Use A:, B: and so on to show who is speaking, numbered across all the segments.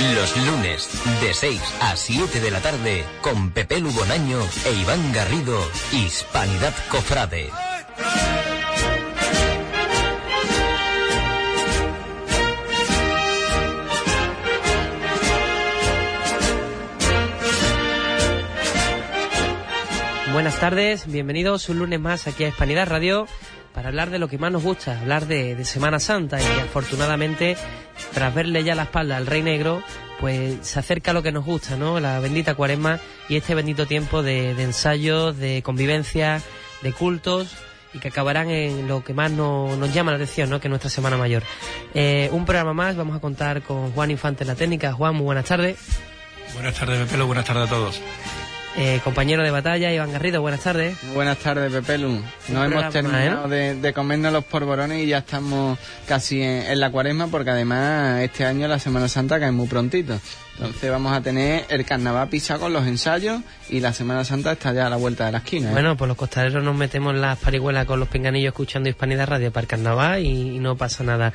A: Los lunes, de 6 a 7 de la tarde, con Pepe Lubonaño e Iván Garrido, Hispanidad Cofrade.
B: Buenas tardes, bienvenidos un lunes más aquí a Hispanidad Radio para hablar de lo que más nos gusta, hablar de, Semana Santa y afortunadamente tras verle ya la espalda al Rey Negro, pues se acerca lo que nos gusta, ¿no? La bendita cuaresma y este bendito tiempo de, ensayos, de convivencia, de cultos y que acabarán en lo que más nos llama la atención, ¿no? Que es nuestra Semana Mayor. Eh, un programa más, vamos a contar con Juan Infante en la técnica. Juan, muy buenas tardes.
C: Buenas tardes, Pepelo, buenas tardes a todos.
B: Eh, compañero de batalla, Iván Garrido, buenas tardes.
D: Buenas tardes, Pepelu. Nos hemos terminado de, comernos los porborones y ya estamos casi en, la cuaresma porque además este año la Semana Santa cae muy prontito. Entonces vamos a tener el carnaval pisado con los ensayos y la Semana Santa está ya a la vuelta de la esquina.
B: ¿eh? Bueno, pues los costaleros nos metemos las parihuelas con los pinganillos escuchando Hispanidad Radio para el carnaval y, no pasa nada.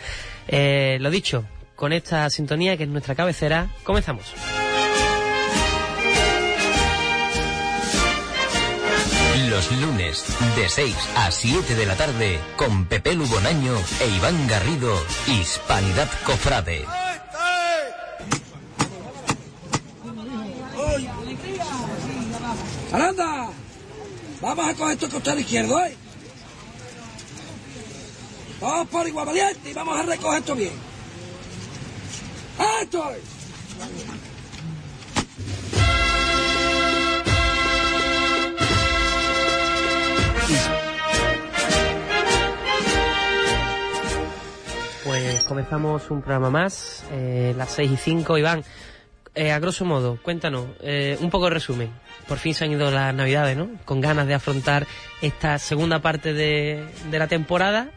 B: Eh, lo dicho, con esta sintonía que es nuestra cabecera, comenzamos.
A: Los lunes, de 6 a 7 de la tarde, con Pepe Lubonaño e Iván Garrido, Hispanidad Cofrade.
E: ¡Aranda! Vamos a coger esto costado izquierdo, ¿eh? Vamos por igual valiente y vamos a recoger esto bien. ¡Esto!
B: Pues comenzamos un programa más, eh, las 6 y 5. Iván, eh, a grosso modo, cuéntanos, eh, un poco de resumen. Por fin se han ido las navidades, ¿no? Con ganas de afrontar esta segunda parte de, de la temporada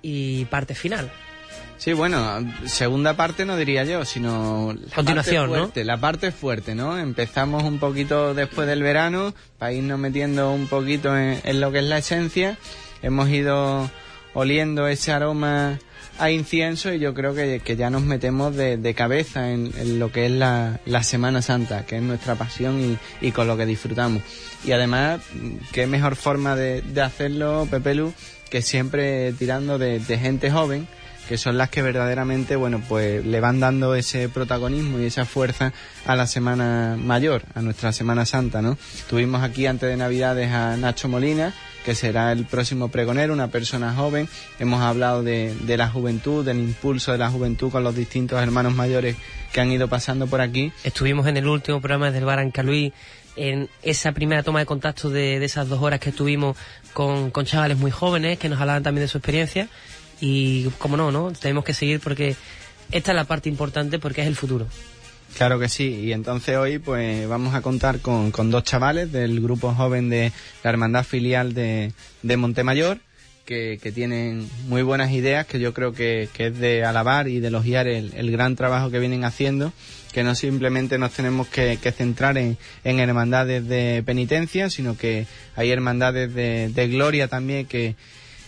B: y parte final.
D: Sí, bueno, segunda parte no diría yo, sino
B: la Continuación,
D: parte fuerte, La parte fuerte, ¿no? Empezamos un poquito después del verano para irnos metiendo un poquito en, lo que es la esencia. Hemos ido oliendo ese aroma a incienso y yo creo que, ya nos metemos de, cabeza en, lo que es la, Semana Santa, que es nuestra pasión y, con lo que disfrutamos. Y además, qué mejor forma de, hacerlo, Pepelu, que siempre tirando de gente joven que son las que verdaderamente, bueno, pues le van dando ese protagonismo y esa fuerza a la Semana Mayor, a nuestra Semana Santa, ¿no? Tuvimos aquí antes de Navidades a Nacho Molina, que será el próximo pregonero, una persona joven. Hemos hablado de, de la juventud, del impulso de la juventud con los distintos hermanos mayores que han ido pasando por aquí.
B: Estuvimos en el último programa del Luis en esa primera toma de contacto de, de esas dos horas que estuvimos con, con chavales muy jóvenes que nos hablaban también de su experiencia y como no, ¿no? Tenemos que seguir porque esta es la parte importante porque es el futuro.
D: Claro que sí, y entonces hoy pues vamos a contar con, con dos chavales del grupo joven de la Hermandad Filial de, de Montemayor, que, que, tienen muy buenas ideas, que yo creo que, que es de alabar y de elogiar el, gran trabajo que vienen haciendo, que no simplemente nos tenemos que, que centrar en, en, hermandades de penitencia, sino que hay hermandades de, de gloria también que,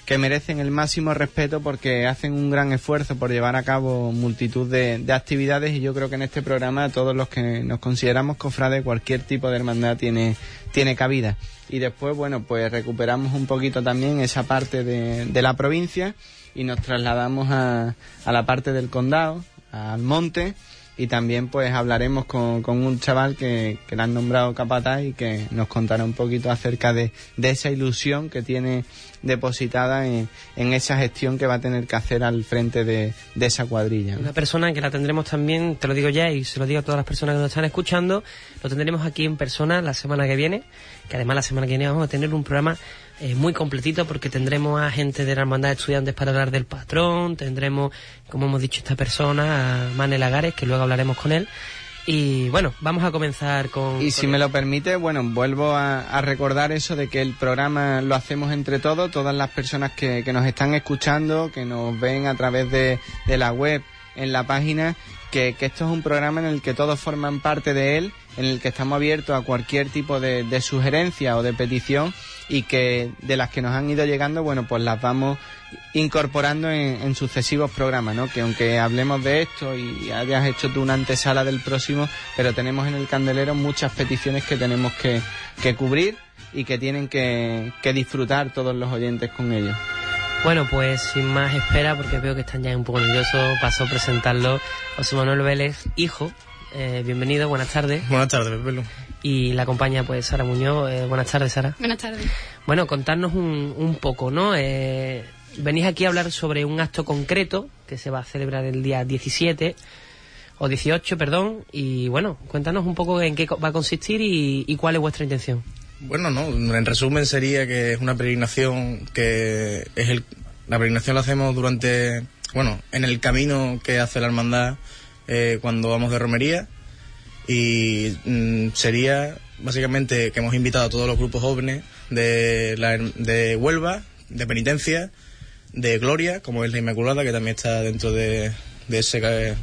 D: que merecen el máximo respeto porque hacen un gran esfuerzo por llevar a cabo multitud de, actividades y yo creo que en este programa todos los que nos consideramos cofrades cualquier tipo de hermandad tiene, tiene cabida. Y después, bueno, pues recuperamos un poquito también esa parte de, la provincia y nos trasladamos a, a la parte del condado, al monte y también pues hablaremos con, con un chaval que, que le han nombrado capataz y que nos contará un poquito acerca de, de esa ilusión que tiene depositada en, esa gestión que va a tener que hacer al frente de, de esa cuadrilla.
B: Una persona que la tendremos también, te lo digo ya y se lo digo a todas las personas que nos están escuchando, lo tendremos aquí en persona la semana que viene, que además la semana que viene vamos a tener un programa eh, muy completito porque tendremos a gente de la hermandad de estudiantes para hablar del patrón, tendremos, como hemos dicho, esta persona, a Manel Agares, que luego hablaremos con él. Y bueno, vamos a comenzar con...
D: Y si me lo permite, bueno, vuelvo a, recordar eso de que el programa lo hacemos entre todos, todas las personas que, que nos están escuchando, que nos ven a través de, de la web en la página que, que esto es un programa en el que todos forman parte de él, en el que estamos abiertos a cualquier tipo de, sugerencia o de petición y que de las que nos han ido llegando, bueno, pues las vamos incorporando en, en sucesivos programas, ¿no? Que aunque hablemos de esto y hayas hecho tú una antesala del próximo, pero tenemos en el candelero muchas peticiones que tenemos que, que cubrir y que tienen que, que disfrutar todos los oyentes con ellos.
B: Bueno, pues sin más espera, porque veo que están ya un poco nerviosos, paso a presentarlo. José Manuel Vélez, hijo, eh, bienvenido, buenas tardes.
C: Buenas tardes, Pepelo.
B: Y la acompaña pues Sara Muñoz. Eh, buenas tardes, Sara.
F: Buenas tardes.
B: Bueno, contarnos un, un poco, ¿no? Eh, venís aquí a hablar sobre un acto concreto que se va a celebrar el día 17 o 18, perdón. Y bueno, cuéntanos un poco en qué va a consistir y, y cuál es vuestra intención.
G: Bueno, no, en resumen sería que es una peregrinación que es el la peregrinación la hacemos durante, bueno, en el camino que hace la hermandad eh, cuando vamos de romería. Y mm, sería básicamente que hemos invitado a todos los grupos jóvenes de, la, de Huelva, de Penitencia, de Gloria, como es la Inmaculada, que también está dentro de, de ese de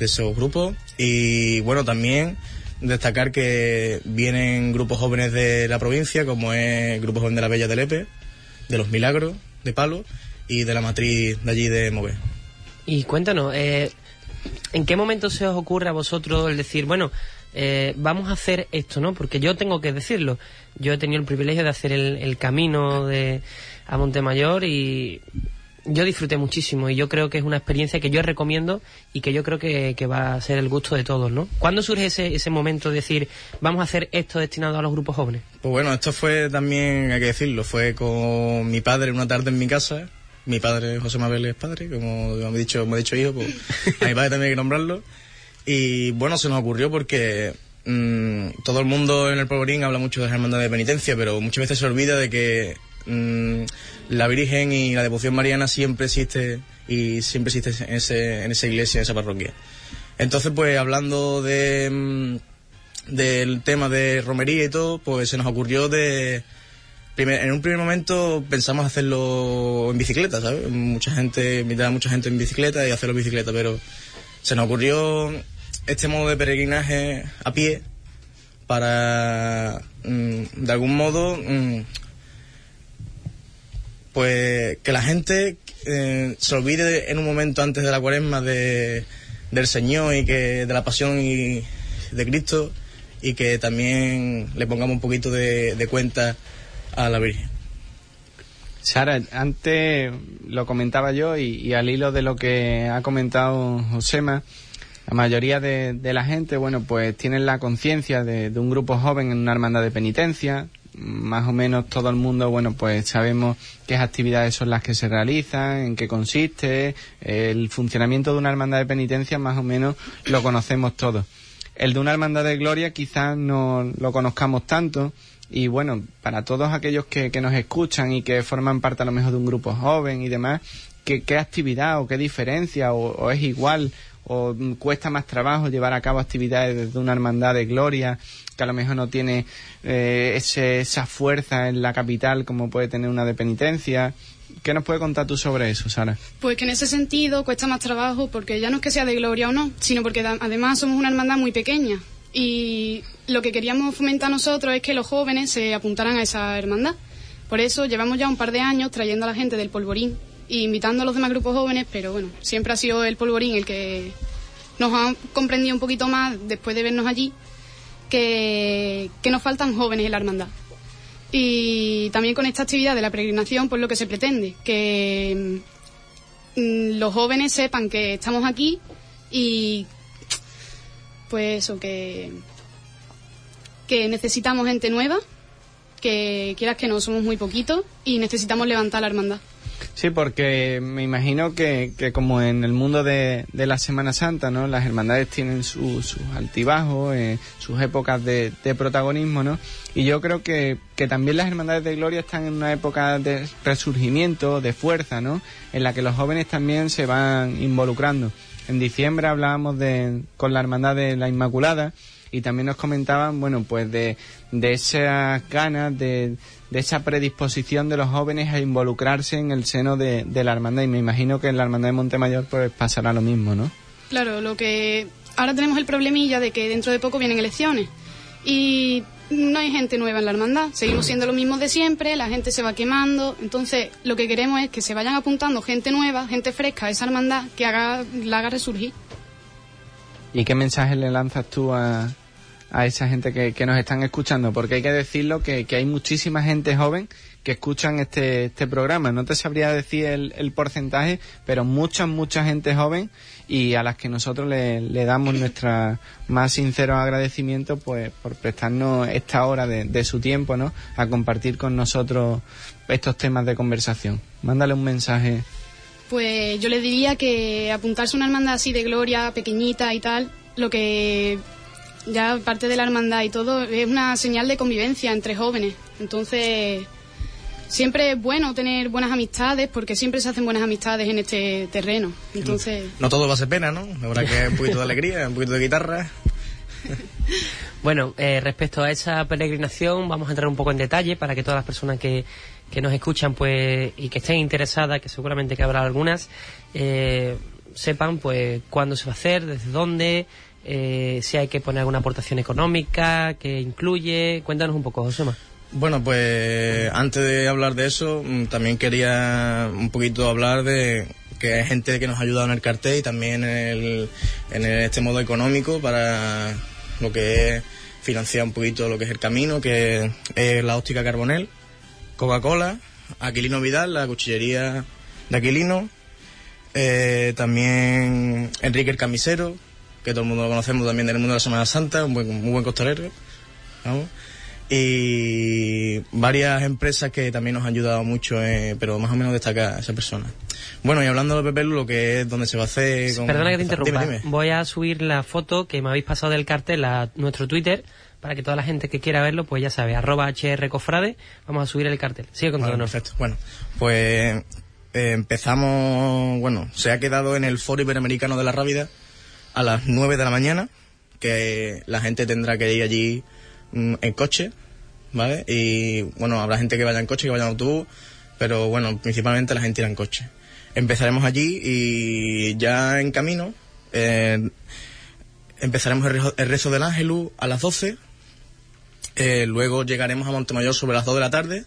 G: esos grupos. Y bueno también destacar que vienen grupos jóvenes de la provincia como es el grupo joven de la Bella de Lepe de los Milagros de Palo y de la matriz de allí de Mové
B: Y cuéntanos, eh, ¿en qué momento se os ocurre a vosotros el decir, bueno, eh, vamos a hacer esto, ¿no? Porque yo tengo que decirlo. Yo he tenido el privilegio de hacer el, el camino de, a Montemayor y yo disfruté muchísimo y yo creo que es una experiencia que yo recomiendo y que yo creo que, que va a ser el gusto de todos, ¿no? ¿Cuándo surge ese, ese momento de decir, vamos a hacer esto destinado a los grupos jóvenes?
G: Pues bueno, esto fue también, hay que decirlo, fue con mi padre una tarde en mi casa. Mi padre, José Mabel, es padre, como me he dicho, me he dicho hijo, pues a mi padre también hay que nombrarlo. Y bueno, se nos ocurrió porque mm, todo el mundo en el Polvorín habla mucho de las hermandades de penitencia, pero muchas veces se olvida de que mm, la Virgen y la devoción mariana siempre existe y siempre existe en, ese, en esa iglesia, en esa parroquia. Entonces, pues hablando de, mm, del tema de romería y todo, pues se nos ocurrió de... primer- en un primer momento pensamos hacerlo en bicicleta, ¿sabes? Mucha gente, invitar a mucha gente en bicicleta y hacerlo en bicicleta, pero se nos ocurrió este modo de peregrinaje a pie para, mm, de algún modo, pues que la gente eh, se olvide en un momento antes de la cuaresma de, del Señor y que de la pasión y de Cristo y que también le pongamos un poquito de, de cuenta a la Virgen.
D: Sara, antes lo comentaba yo y, al hilo de lo que ha comentado Josema, la mayoría de, de la gente, bueno, pues tienen la conciencia de, de un grupo joven en una hermandad de penitencia. Más o menos todo el mundo, bueno, pues sabemos qué actividades son las que se realizan, en qué consiste, el funcionamiento de una hermandad de penitencia más o menos lo conocemos todos. El de una hermandad de gloria quizás no lo conozcamos tanto y bueno, para todos aquellos que, que nos escuchan y que forman parte a lo mejor de un grupo joven y demás, ¿qué, actividad o qué diferencia o es igual o cuesta más trabajo llevar a cabo actividades desde una hermandad de gloria que a lo mejor no tiene eh, esa fuerza en la capital como puede tener una de penitencia? ¿Qué nos puede contar tú sobre eso, Sara?
F: Pues que en ese sentido cuesta más trabajo porque ya no es que sea de gloria o no, sino porque además somos una hermandad muy pequeña. Y lo que queríamos fomentar nosotros es que los jóvenes se apuntaran a esa hermandad. Por eso llevamos ya un par de años trayendo a la gente del polvorín invitando a los demás grupos jóvenes, pero bueno, siempre ha sido el polvorín el que nos ha comprendido un poquito más después de vernos allí que, que nos faltan jóvenes en la hermandad. Y también con esta actividad de la peregrinación, pues lo que se pretende, que mm, los jóvenes sepan que estamos aquí y pues eso, que, que necesitamos gente nueva, que quieras que no, somos muy poquitos y necesitamos levantar la hermandad.
D: Sí, porque me imagino que, que como en el mundo de, de la Semana Santa, ¿no? Las hermandades tienen su- sus altibajos, eh, sus épocas de, de protagonismo, ¿no? Y yo creo que, que también las hermandades de gloria están en una época de resurgimiento, de fuerza, ¿no? En la que los jóvenes también se van involucrando. En diciembre hablábamos de, con la hermandad de la Inmaculada y también nos comentaban, bueno, pues de, de esas ganas, de, de esa predisposición de los jóvenes a involucrarse en el seno de, de la hermandad. Y me imagino que en la hermandad de Montemayor pues pasará lo mismo, ¿no?
F: Claro, lo que ahora tenemos el problemilla de que dentro de poco vienen elecciones y no hay gente nueva en la hermandad, seguimos siendo lo mismo de siempre, la gente se va quemando, entonces lo que queremos es que se vayan apuntando gente nueva, gente fresca a esa hermandad que haga, la haga resurgir.
D: ¿Y qué mensaje le lanzas tú a, a esa gente que, que nos están escuchando? Porque hay que decirlo que, que hay muchísima gente joven que escuchan este, este programa. No te sabría decir el, porcentaje, pero mucha, mucha gente joven y a las que nosotros le, le damos nuestra más sincero agradecimiento pues por prestarnos esta hora de, de su tiempo, ¿no? A compartir con nosotros estos temas de conversación. Mándale un mensaje.
F: Pues yo les diría que apuntarse a una hermandad así de gloria, pequeñita y tal, lo que ya parte de la hermandad y todo, es una señal de convivencia entre jóvenes. Entonces, siempre es bueno tener buenas amistades porque siempre se hacen buenas amistades en este terreno. Entonces,
G: No todo va a ser pena, ¿no? Habrá que un poquito de alegría, un poquito de guitarra.
B: Bueno, eh, respecto a esa peregrinación, vamos a entrar un poco en detalle para que todas las personas que, que nos escuchan pues y que estén interesadas, que seguramente que habrá algunas, eh, sepan pues cuándo se va a hacer, desde dónde, eh, si hay que poner alguna aportación económica, que incluye. Cuéntanos un poco, Josema.
G: Bueno, pues antes de hablar de eso, mm, también quería un poquito hablar de que hay gente que nos ha ayudado en el cartel y también en, el, este modo económico para lo que es financiar un poquito lo que es el camino, que es la óptica Carbonel, Coca-Cola, Aquilino Vidal, la cuchillería de Aquilino, eh, también Enrique el Camisero, que todo el mundo lo conocemos también del mundo de la Semana Santa, un buen, muy buen costalero. Vamos. Y varias empresas que también nos han ayudado mucho, eh, pero más o menos destaca esa persona. Bueno, y hablando de Pepe Lu, lo que es donde se va a hacer... con-
B: Perdona que te interrumpa.
G: Dime, dime.
B: Voy a subir la foto que me habéis pasado del cartel a nuestro Twitter para que toda la gente que quiera verlo, pues ya sabe, arroba hrcofrade, vamos a subir el cartel. Sigue contándonos.
G: perfecto. Bueno, pues eh, empezamos, bueno, se ha quedado en el Foro Iberoamericano de la Rábida a las 9 de la mañana, que la gente tendrá que ir allí mm, en coche, ¿vale? Y bueno, habrá gente que vaya en coche, que vaya en autobús, pero bueno, principalmente la gente irá en coche. Empezaremos allí y ya en camino eh, empezaremos el rezo, el rezo del Ángelus a las 12. Eh, luego llegaremos a Montemayor sobre las 2 de la tarde.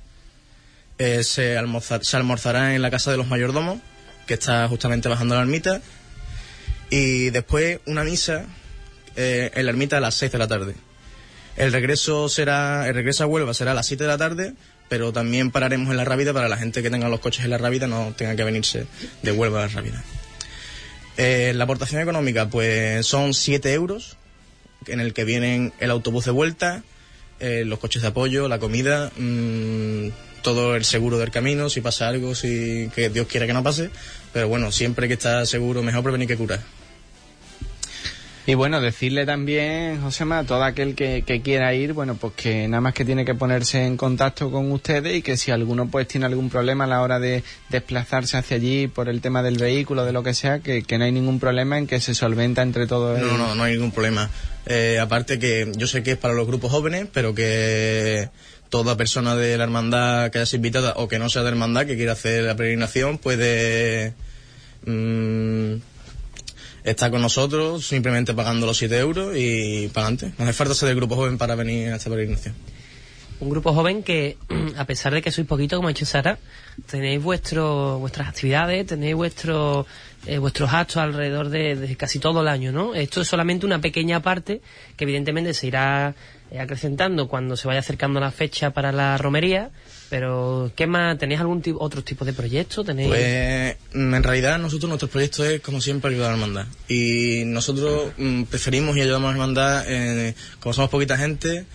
G: Eh, se, se almorzará en la casa de los mayordomos, que está justamente bajando la ermita. Y después una misa eh, en la ermita a las 6 de la tarde. El regreso será, el regreso a Huelva será a las 7 de la tarde, pero también pararemos en la Rábida para la gente que tenga los coches en la Rábida no tenga que venirse de Huelva a la Rábida. Eh, la aportación económica, pues son 7 euros, en el que vienen el autobús de vuelta, eh, los coches de apoyo, la comida, mm, todo el seguro del camino, si pasa algo, si que Dios quiera que no pase, pero bueno, siempre que está seguro, mejor prevenir que curar.
D: Y bueno, decirle también, Josema, a todo aquel que, que quiera ir, bueno, pues que nada más que tiene que ponerse en contacto con ustedes y que si alguno pues tiene algún problema a la hora de desplazarse hacia allí por el tema del vehículo, de lo que sea, que, que no hay ningún problema en que se solventa entre todos.
G: No, no, no hay ningún problema. Eh, aparte que yo sé que es para los grupos jóvenes, pero que toda persona de la hermandad que haya sido invitada o que no sea de hermandad que quiera hacer la peregrinación puede mm, estar con nosotros simplemente pagando los 7 euros y para adelante. No hace falta ser del grupo joven para venir a esta peregrinación.
B: Un grupo joven que, a pesar de que sois poquito, como ha dicho Sara, tenéis vuestro, vuestras actividades, tenéis vuestro, eh, vuestros actos alrededor de, de casi todo el año, ¿no? Esto es solamente una pequeña parte que evidentemente se irá eh, acrecentando cuando se vaya acercando la fecha para la romería, pero ¿qué más? ¿Tenéis algún tipo, otro tipo de proyecto? ¿Tenéis...
G: Pues mm, en realidad nosotros nuestro proyecto es como siempre ayudar a la hermandad. Y nosotros mm, preferimos y ayudamos a la hermandad eh, como somos poquita gente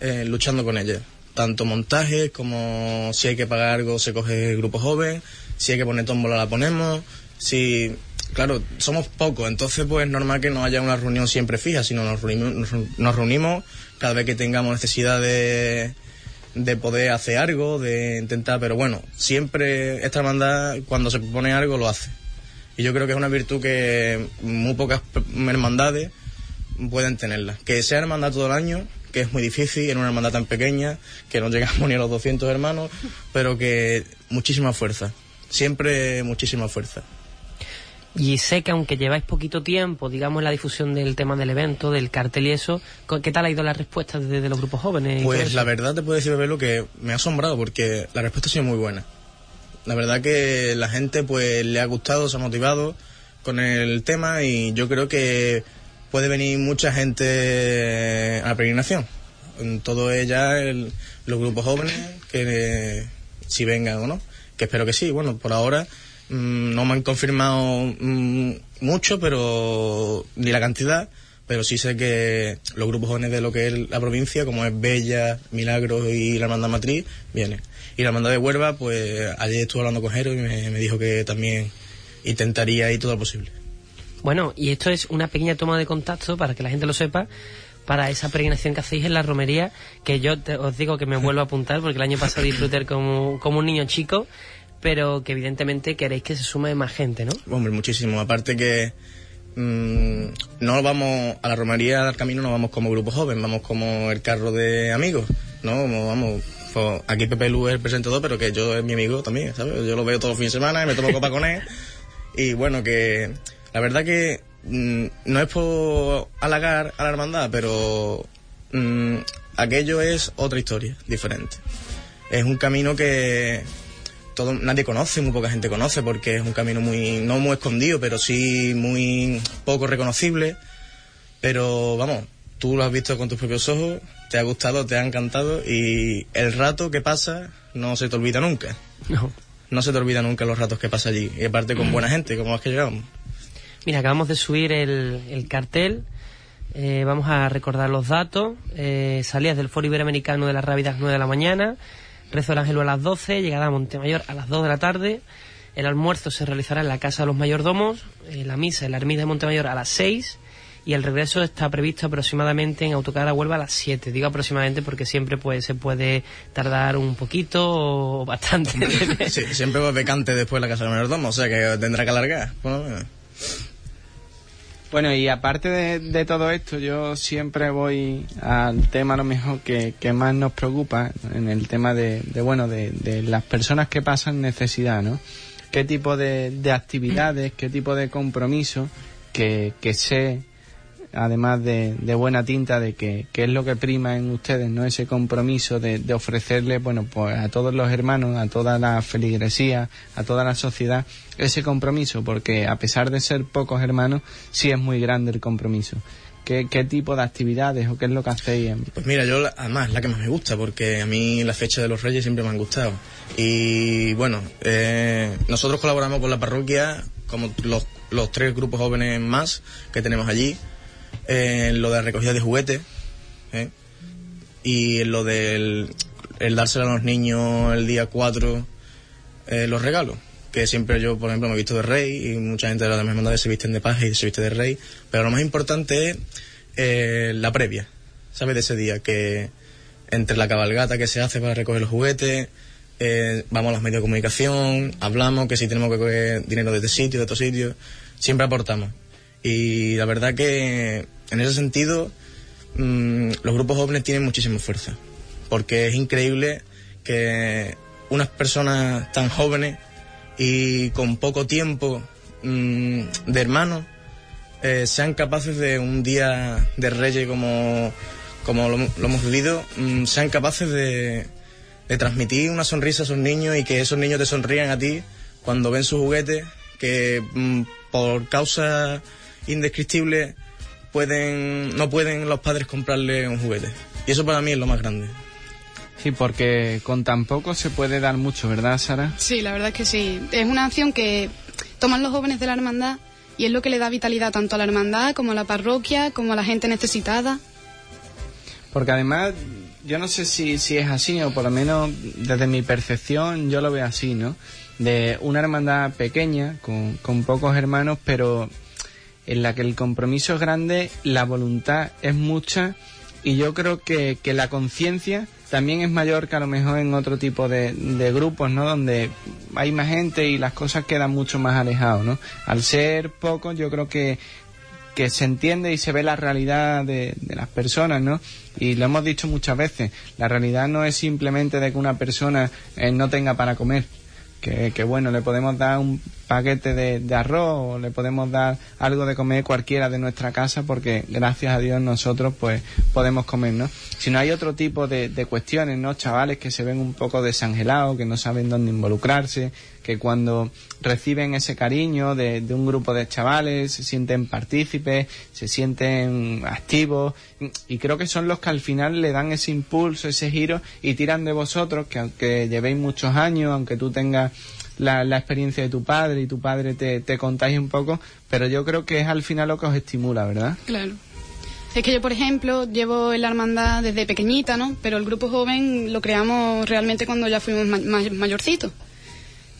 G: eh, luchando con ella. Tanto montajes como si hay que pagar algo se coge el grupo joven. Si hay que poner tómbola la ponemos. Si claro somos pocos. Entonces pues es normal que no haya una reunión siempre fija sino nos reunimos, nos- nos reunimos cada vez que tengamos necesidad de de poder hacer algo, de intentar, pero bueno, siempre esta hermandad cuando se propone algo lo hace. Y yo creo que es una virtud que muy pocas hermandades pueden tenerla. Que sea hermandad todo el año, que es muy difícil en una hermandad tan pequeña, que no llegamos ni a los 200 hermanos, pero que muchísima fuerza. Siempre muchísima fuerza.
B: Y sé que aunque lleváis poquito tiempo, digamos, en la difusión del tema del evento, del cartel y eso, ¿qué tal ha ido la respuesta desde los grupos jóvenes?
G: Pues la verdad te puedo decir, lo que me ha asombrado porque la respuesta ha sido muy buena. La verdad que la gente pues le ha gustado, se ha motivado con el tema y yo creo que puede venir mucha gente a la peregrinación. Todo ella, los grupos jóvenes, que si vengan o no, que espero que sí. Bueno, por ahora no me han confirmado mm, mucho, pero ni la cantidad, pero sí sé que los grupos jóvenes de lo que es la provincia, como es Bella, Milagros y la Hermandad Matriz, vienen. Y la Hermandad de Huerva, pues ayer estuve hablando con Jero y me, me dijo que también intentaría ir todo lo posible.
B: Bueno, y esto es una pequeña toma de contacto para que la gente lo sepa para esa peregrinación que hacéis en la romería, que yo os digo que me vuelvo a apuntar porque el año pasado disfruté como, como un niño chico, pero que evidentemente queréis que se sume más gente, ¿no?
G: Hombre, muchísimo. Aparte que mmm, no vamos a la romería, al camino, no vamos como grupo joven, vamos como el carro de amigos, ¿no? Vamos pues, aquí Pepe Lu es el presentador, pero que yo es mi amigo también, ¿sabes? Yo lo veo todos los fines de semana y me tomo copa con él. Y bueno, que la verdad que mm, no es por halagar a la hermandad, pero mm, aquello es otra historia, diferente. Es un camino que todo, nadie conoce, muy poca gente conoce, porque es un camino muy, no muy escondido, pero sí muy poco reconocible. Pero vamos, tú lo has visto con tus propios ojos, te ha gustado, te ha encantado y el rato que pasa no se te olvida nunca.
B: No.
G: No se te olvida nunca los ratos que pasa allí. Y aparte con buena gente, como es que llegamos.
B: Mira, acabamos de subir el, cartel. Eh, vamos a recordar los datos. Eh, salidas del Foro Iberoamericano de las Rábidas 9 de la mañana. Rezo del Ángelo a las 12. Llegada a Montemayor a las 2 de la tarde. El almuerzo se realizará en la Casa de los Mayordomos. Eh, la misa en la Ermita de Montemayor a las 6 y el regreso está previsto aproximadamente en autocar a Huelva a las 7. Digo aproximadamente porque siempre pues se puede tardar un poquito o bastante.
G: sí, siempre va becante después la casa del mayordomo, o sea que tendrá que alargar.
D: Bueno, y aparte de, todo esto, yo siempre voy al tema lo mejor que, más nos preocupa, en el tema de, bueno, de, las personas que pasan necesidad, ¿no? ¿Qué tipo de, actividades, qué tipo de compromiso que, que sé además de, buena tinta de que, es lo que prima en ustedes, ¿no? Ese compromiso de, ofrecerle, bueno, pues a todos los hermanos, a toda la feligresía, a toda la sociedad, ese compromiso, porque a pesar de ser pocos hermanos, sí es muy grande el compromiso. ¿Qué, tipo de actividades o qué es lo que hacéis?
G: Pues mira, yo además la que más me gusta, porque a mí la fecha de los Reyes siempre me han gustado. Y bueno, eh, nosotros colaboramos con la parroquia, como los, los tres grupos jóvenes más que tenemos allí, en lo de recogida de juguetes ¿eh? y en lo del el dárselo a los niños el día 4 eh, los regalos que siempre yo por ejemplo me he visto de rey y mucha gente de las hermandades se visten de paja y se viste de rey pero lo más importante es eh, la previa ¿sabes? de ese día que entre la cabalgata que se hace para recoger los juguetes vamos a los medios de comunicación hablamos que si tenemos que coger dinero de este sitio de otro sitio siempre aportamos y la verdad que en ese sentido mm, los grupos jóvenes tienen muchísima fuerza, porque es increíble que unas personas tan jóvenes y con poco tiempo mm, de hermanos eh, sean capaces de un día de reyes como, como lo, hemos vivido, mm, sean capaces de, de transmitir una sonrisa a esos niños y que esos niños te sonrían a ti cuando ven sus juguetes, que por causa indescriptible pueden no pueden los padres comprarle un juguete. Y eso para mí es lo más grande.
D: Sí, porque con tan poco se puede dar mucho, ¿verdad, Sara?
F: Sí, la verdad es que sí. Es una acción que toman los jóvenes de la hermandad y es lo que le da vitalidad tanto a la hermandad como a la parroquia, como a la gente necesitada.
D: Porque además, yo no sé si, si es así, o por lo menos desde mi percepción yo lo veo así, ¿no? De una hermandad pequeña, con, con pocos hermanos, pero en la que el compromiso es grande, la voluntad es mucha y yo creo que, la conciencia también es mayor que a lo mejor en otro tipo de, grupos, ¿no? Donde hay más gente y las cosas quedan mucho más alejadas, ¿no? Al ser pocos, yo creo que, que se entiende y se ve la realidad de, las personas, ¿no? Y lo hemos dicho muchas veces, la realidad no es simplemente de que una persona eh, no tenga para comer, que, que bueno, le podemos dar un paquete de, arroz o le podemos dar algo de comer cualquiera de nuestra casa porque gracias a Dios nosotros pues podemos comer, ¿no? Si no hay otro tipo de, de cuestiones, ¿no? Chavales que se ven un poco desangelados, que no saben dónde involucrarse, que cuando reciben ese cariño de, de un grupo de chavales se sienten partícipes, se sienten activos y creo que son los que al final le dan ese impulso, ese giro y tiran de vosotros que aunque llevéis muchos años, aunque tú tengas la, la experiencia de tu padre y tu padre te, te contagie un poco, pero yo creo que es al final lo que os estimula, ¿verdad?
F: Claro. Es que yo, por ejemplo, llevo en la hermandad desde pequeñita, ¿no? Pero el grupo joven lo creamos realmente cuando ya fuimos ma- ma- mayorcitos.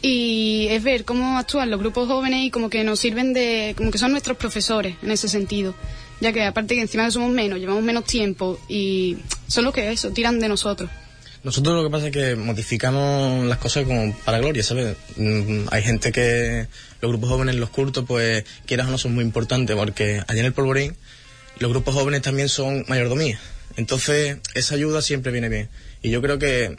F: Y es ver cómo actúan los grupos jóvenes y como que nos sirven de... como que son nuestros profesores en ese sentido. Ya que aparte que encima somos menos, llevamos menos tiempo y son los que eso, tiran de nosotros.
G: Nosotros lo que pasa es que modificamos las cosas como para gloria, ¿sabes? Mm, hay gente que los grupos jóvenes, los cultos, pues quieras o no son muy importantes porque allá en el polvorín los grupos jóvenes también son mayordomía. Entonces esa ayuda siempre viene bien. Y yo creo que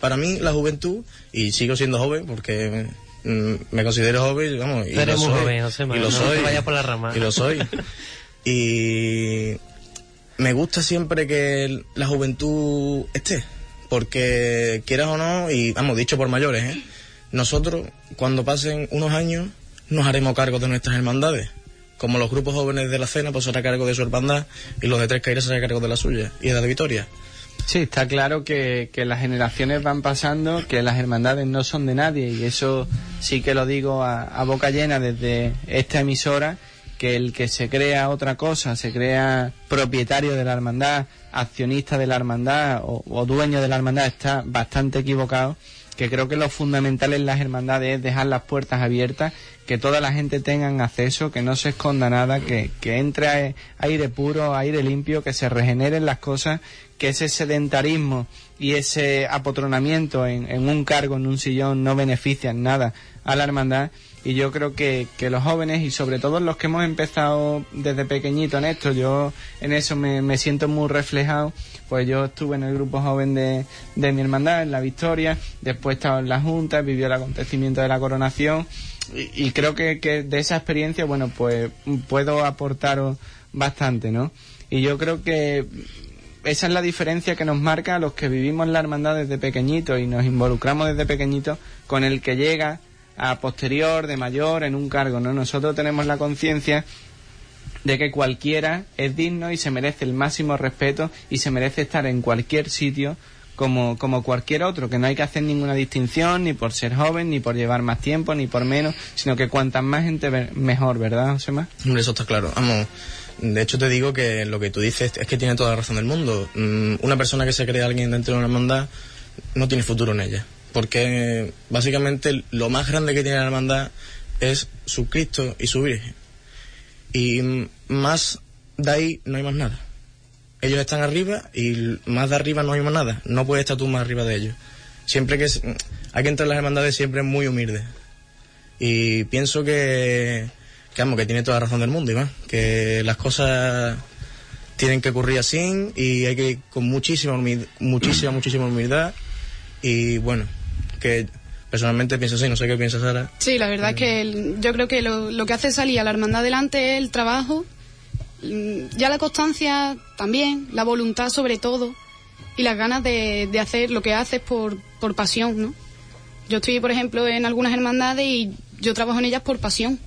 G: para mí la juventud, y sigo siendo joven porque mm, me considero joven, vamos, y lo soy,
B: joven,
G: y lo
B: no
G: soy,
B: por la rama.
G: y lo soy. Y me gusta siempre que la juventud esté, porque quieras o no, y vamos, dicho por mayores, ¿eh? nosotros cuando pasen unos años nos haremos cargo de nuestras hermandades. Como los grupos jóvenes de la cena, pues se hará cargo de su hermandad y los de Tres Caíras se hará cargo de la suya y de la de Vitoria.
D: Sí, está claro que, que las generaciones van pasando, que las hermandades no son de nadie y eso sí que lo digo a, a boca llena desde esta emisora, que el que se crea otra cosa, se crea propietario de la hermandad, accionista de la hermandad o, dueño de la hermandad está bastante equivocado, que creo que lo fundamental en las hermandades es dejar las puertas abiertas, que toda la gente tenga acceso, que no se esconda nada, que, que entre aire puro, aire limpio, que se regeneren las cosas, que ese sedentarismo y ese apotronamiento en, en un cargo, en un sillón, no benefician nada a la hermandad. Y yo creo que, que los jóvenes y sobre todo los que hemos empezado desde pequeñito en esto, yo en eso me, siento muy reflejado. Pues yo estuve en el grupo joven de, de mi hermandad, en la Victoria, después estaba en la Junta, vivió el acontecimiento de la coronación y, creo que, que de esa experiencia, bueno, pues puedo aportaros bastante, ¿no? Y yo creo que esa es la diferencia que nos marca a los que vivimos la hermandad desde pequeñitos y nos involucramos desde pequeñitos con el que llega a posterior, de mayor, en un cargo, ¿no? Nosotros tenemos la conciencia de que cualquiera es digno y se merece el máximo respeto y se merece estar en cualquier sitio como, como cualquier otro, que no hay que hacer ninguna distinción ni por ser joven, ni por llevar más tiempo, ni por menos, sino que cuantas más gente mejor, ¿verdad, Josema?
G: Hombre, eso está claro. Vamos, de hecho te digo que lo que tú dices es que tiene toda la razón del mundo. Mm, Una persona que se cree alguien dentro de una hermandad no tiene futuro en ella. Porque básicamente lo más grande que tiene la hermandad es su Cristo y su Virgen. Y más de ahí no hay más nada. Ellos están arriba y más de arriba no hay más nada. No puedes estar tú más arriba de ellos. Siempre que hay que entrar en las hermandades siempre muy humilde. Y pienso que, que, que tiene toda la razón del mundo, Iván. Que las cosas tienen que ocurrir así y hay que ir con muchísima, muchísima, muchísima humildad. Y bueno, que personalmente pienso así, no sé qué piensa Sara.
F: Sí, la verdad es que el- yo creo que lo, lo que hace salir a la hermandad adelante es el trabajo, mm, ya la constancia también, la voluntad sobre todo y las ganas de, de hacer lo que haces por, por pasión, ¿no? Yo estoy, por ejemplo, en algunas hermandades y yo trabajo en ellas por pasión.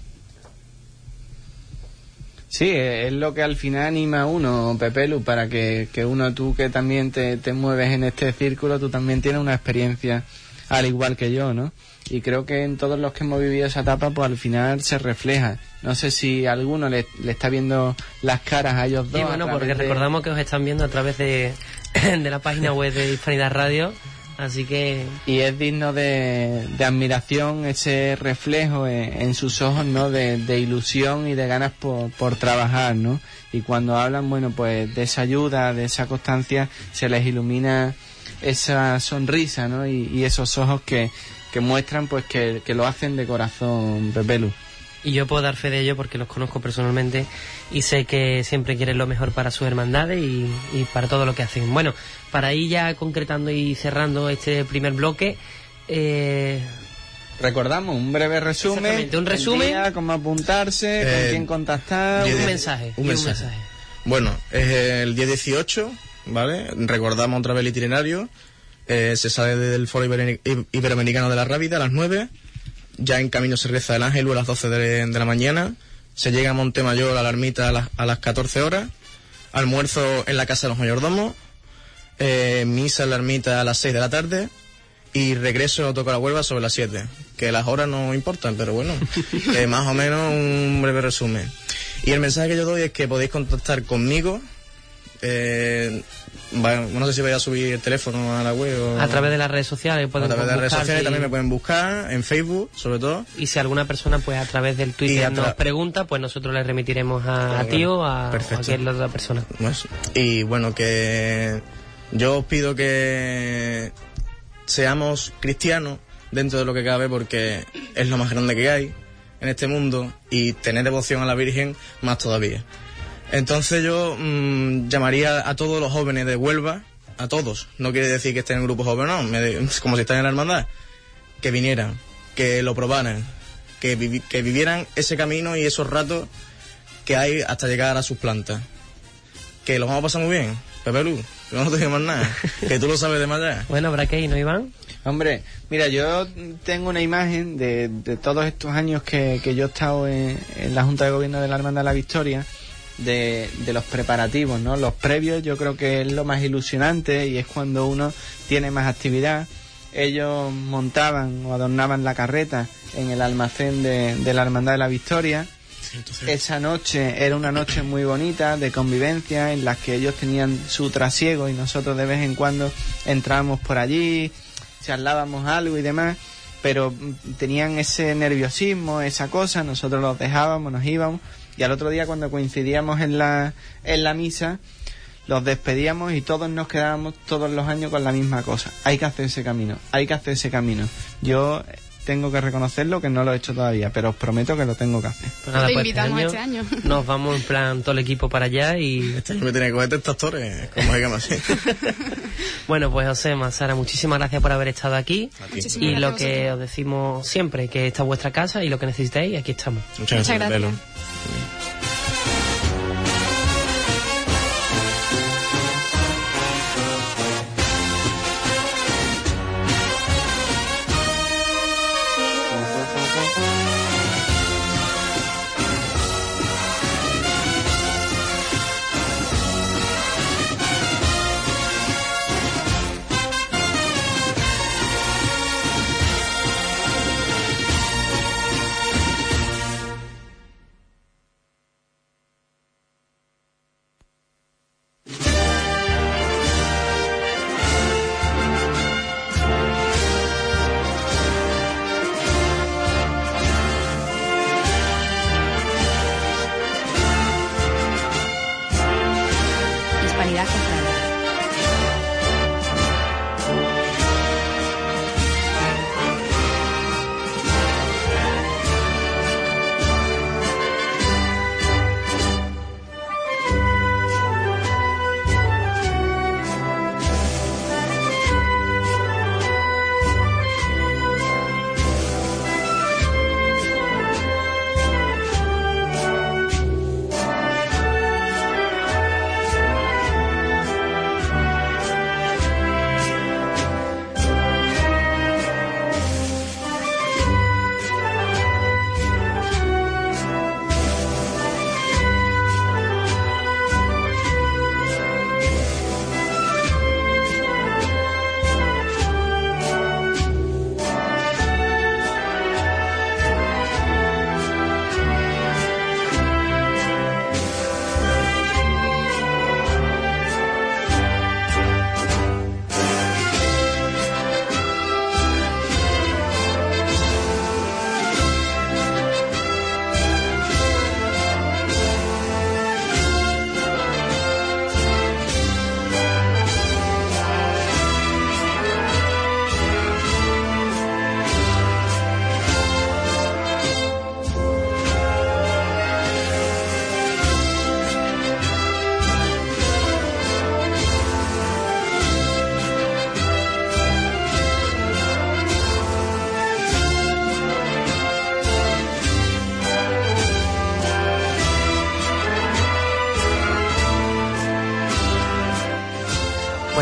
D: Sí, es lo que al final anima a uno, Pepelu, para que, que uno, tú que también te, te mueves en este círculo, tú también tienes una experiencia al igual que yo, ¿no? Y creo que en todos los que hemos vivido esa etapa, pues al final se refleja. No sé si alguno le, le está viendo las caras a ellos dos.
B: Bueno, porque
D: de-
B: recordamos que os están viendo a través de, de la página web de Hispanidad Radio, así que
D: Y es digno de, de admiración ese reflejo en, en sus ojos, ¿no? De, de ilusión y de ganas por, por trabajar, ¿no? Y cuando hablan, bueno, pues de esa ayuda, de esa constancia, se les ilumina esa sonrisa, ¿no? Y, y esos ojos que, que muestran, pues, que, que lo hacen de corazón, Pepelu.
B: y yo puedo dar fe de ello porque los conozco personalmente y sé que siempre quieren lo mejor para sus hermandades y, y para todo lo que hacen. Bueno, para ir ya concretando y cerrando este primer bloque, eh,
D: Recordamos un breve resumen.
B: Un resumen.
D: día, cómo apuntarse,
G: Eh,
D: con quién contactar.
B: Un
G: de-
B: mensaje.
G: un
B: y
G: mensaje. Bueno, es el día 18, ¿vale? Recordamos otra vez el itinerario. Eh, se sale del Foro Iberoamericano de la Rábida a las 9. Ya en camino se reza el Ángel a las 12 de, de la mañana. Se llega a Montemayor a la ermita a las, a las 14 horas. Almuerzo en la casa de los mayordomos. Eh, misa en la ermita a las 6 de la tarde. Y regreso a tocar la Huelva sobre las 7. Que las horas no importan, pero bueno, más o menos un breve resumen. Y el mensaje que yo doy es que podéis contactar conmigo. Eh, va- no sé si voy a subir el teléfono a la web o
B: A través de las redes sociales
G: a
B: pueden
G: través de las redes sociales
B: y-
G: también me pueden buscar, en Facebook sobre todo.
B: Y si alguna persona pues a través del Twitter
G: a
B: nos pregunta, pues nosotros le remitiremos a, a
G: Ah,
B: ti o
G: bueno,
B: a, a cualquier otra persona.
G: Pues, y bueno, que yo os pido que seamos cristianos dentro de lo que cabe porque es lo más grande que hay en este mundo y tener devoción a la Virgen más todavía. Entonces yo mm, llamaría a todos los jóvenes de Huelva, a todos, no quiere decir que estén en un grupo joven, no, me- como si están en la hermandad, que vinieran, que lo probaran, que, vivi- que vivieran ese camino y esos ratos que hay hasta llegar a sus plantas. Que los vamos a pasar muy bien, Pepe Lu, yo no te digo más nada, que tú lo sabes de más allá.
B: Bueno, habrá que ir, ¿no, Iván?
D: Hombre, mira, yo tengo una imagen de, de todos estos años que, que yo he estado en, en la Junta de Gobierno de la Hermandad de la Victoria, de, de los preparativos, ¿no? Los previos yo creo que es lo más ilusionante y es cuando uno tiene más actividad. Ellos montaban o adornaban la carreta en el almacén de, de la Hermandad de la Victoria. Esa noche era una noche muy bonita de convivencia en la que ellos tenían su trasiego y nosotros de vez en cuando entrábamos por allí, charlábamos algo y demás, pero tenían ese nerviosismo, esa cosa, nosotros los dejábamos, nos íbamos y al otro día cuando coincidíamos en la, en la misa, los despedíamos y todos nos quedábamos todos los años con la misma cosa. Hay que hacer ese camino, hay que hacer ese camino. Yo tengo que reconocerlo que no lo he hecho todavía, pero os prometo que lo tengo que hacer.
B: Pues nada,
F: Te
B: pues
F: invitamos este año.
B: Nos vamos en plan todo el equipo para allá y...
G: Este año me tiene que coger tractores, como llama así.
B: Bueno, pues José Sara, muchísimas gracias por haber estado aquí.
F: Muchísimas
B: Y lo que os decimos siempre, que esta es vuestra casa y lo que necesitéis, aquí estamos.
G: Muchas
F: Muchas
G: gracias,
F: gracias.
H: Hispanidad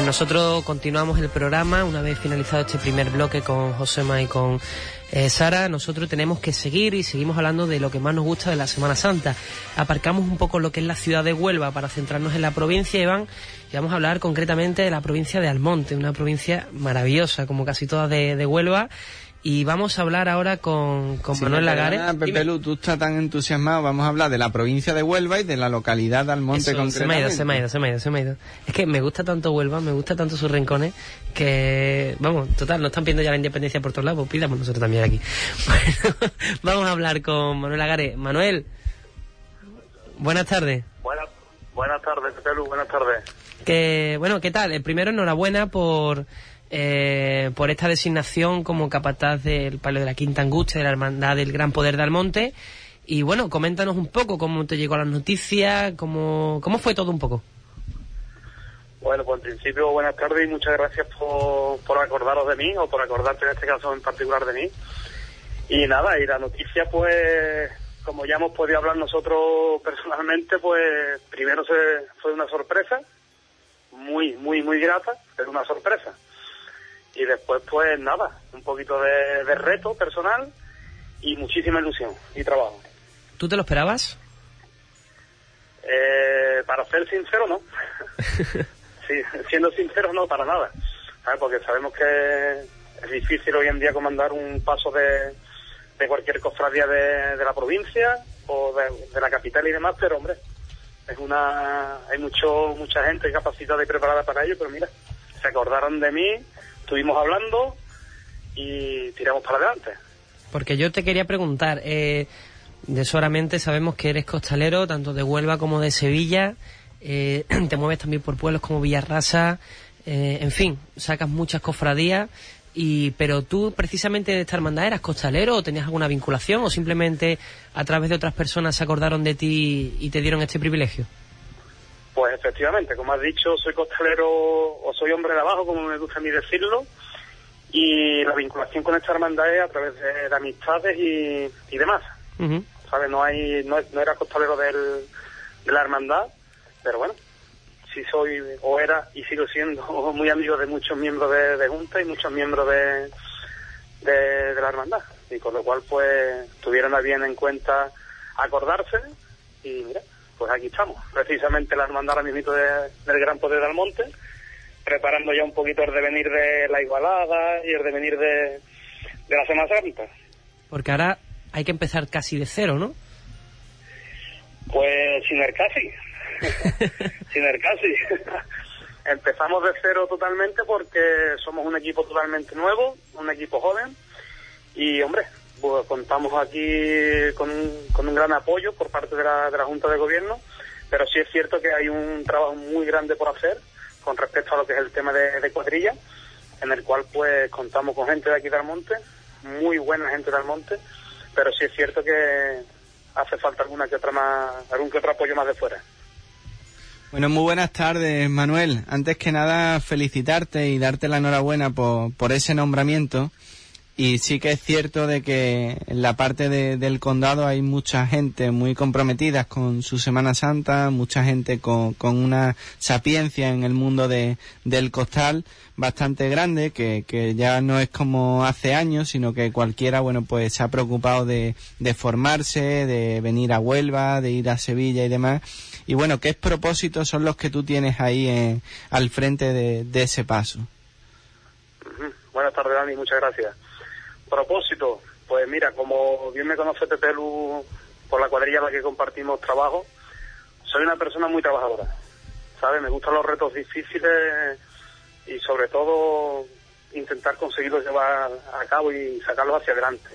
B: nosotros continuamos el programa una vez finalizado este primer bloque con Josema y con eh, Sara. Nosotros tenemos que seguir y seguimos hablando de lo que más nos gusta de la Semana Santa. Aparcamos un poco lo que es la ciudad de Huelva para centrarnos en la provincia, Iván, y vamos a hablar concretamente de la provincia de Almonte, una provincia maravillosa, como casi todas de, de Huelva y vamos a hablar ahora con, con Manuel Lagares.
D: perdona, Pepe Lu, tú estás tan entusiasmado. Vamos a hablar de la provincia de Huelva y de la localidad de Almonte
B: Eso, se me ha ido, se me ha ido, se me ha ido, se me ha ido. Es que me gusta tanto Huelva, me gusta tanto sus rincones, que, vamos, total, no están pidiendo ya la independencia por todos lados, pues pidamos nosotros también aquí. Bueno, vamos a hablar con Manuel Lagares. Manuel, buenas tardes.
I: Buenas, buenas tardes, Pelu, buenas tardes.
B: Que, bueno, ¿qué tal? Eh, Primero, enhorabuena por, eh, por esta designación como capataz del Palio de la Quinta Angustia, de la Hermandad del Gran Poder de Almonte. Y bueno, coméntanos un poco cómo te llegó las noticias, cómo, cómo fue todo un poco.
I: Bueno, pues en principio, buenas tardes y muchas gracias por, por acordaros de mí, o por acordarte en este caso en particular de mí. Y nada, y la noticia, pues, como ya hemos podido hablar nosotros personalmente, pues, primero se, fue una sorpresa, muy, muy, muy grata, pero una sorpresa. Y después, pues, nada, un poquito de, de reto personal y muchísima ilusión y trabajo.
B: ¿Tú te lo esperabas?
I: Eh, para ser sincero, no. sí, siendo sincero, no, para nada. ¿Sabes? Porque sabemos que es difícil hoy en día comandar un paso de, de cualquier cofradía de, de la provincia o de, de la capital y demás, pero hombre, es una hay mucho mucha gente capacitada y preparada para ello, pero mira, se acordaron de mí, estuvimos hablando y tiramos para adelante.
B: Porque yo te quería preguntar, eh, de solamente sabemos que eres costalero, tanto de Huelva como de Sevilla, eh, te mueves también por pueblos como Villarrasa, eh, en fin, sacas muchas cofradías, y, pero tú precisamente de esta hermandad eras costalero o tenías alguna vinculación o simplemente a través de otras personas se acordaron de ti y te dieron este privilegio.
I: Pues efectivamente, como has dicho, soy costalero o soy hombre de abajo, como me gusta a mí decirlo, y la vinculación con esta hermandad es a través de, de amistades y, y demás. ¿Sabes? No, hay, no, no era costalero del, de la hermandad, pero bueno, sí soy o era y sigo siendo muy amigo de muchos miembros de, de Junta y muchos miembros de, de, de la hermandad. Y con lo cual, pues, tuvieron a bien en cuenta acordarse y mira, pues aquí estamos. Precisamente la hermandad ahora mismo de- del Gran Poder de Almonte, preparando ya un poquito el devenir de la Igualada y el devenir de, de la Semana Santa.
B: Porque ahora hay que empezar casi de cero, ¿no?
I: Pues sin el casi. sin el casi. Empezamos de cero totalmente porque somos un equipo totalmente nuevo, un equipo joven. Y, hombre, pues, contamos aquí con un, con un gran apoyo por parte de la, de la Junta de Gobierno. Pero sí es cierto que hay un trabajo muy grande por hacer con respecto a lo que es el tema de, cuadrilla, en el cual pues contamos con gente de aquí de Almonte, muy buena gente de Almonte, pero sí es cierto que hace falta alguna que otra más, algún que otro apoyo más de fuera.
D: Bueno, muy buenas tardes, Manuel. Antes que nada, felicitarte y darte la enhorabuena por ese nombramiento. Y sí que es cierto de que en la parte de- del condado hay mucha gente muy comprometida con su Semana Santa, mucha gente con, con una sapiencia en el mundo de, del costal bastante grande, que, ya no es como hace años, sino que cualquiera, bueno, pues se ha preocupado de, de formarse, de venir a Huelva, de ir a Sevilla y demás. Y bueno, ¿qué propósitos son los que tú tienes ahí en- al frente de, de ese paso?
I: Buenas tardes, Dani, muchas gracias. Propósito, pues mira, como bien me conoce Pepe Lu por la cuadrilla en la que compartimos trabajo, soy una persona muy trabajadora, ¿sabes? Me gustan los retos difíciles y sobre todo intentar conseguirlos llevar a cabo y sacarlos hacia adelante.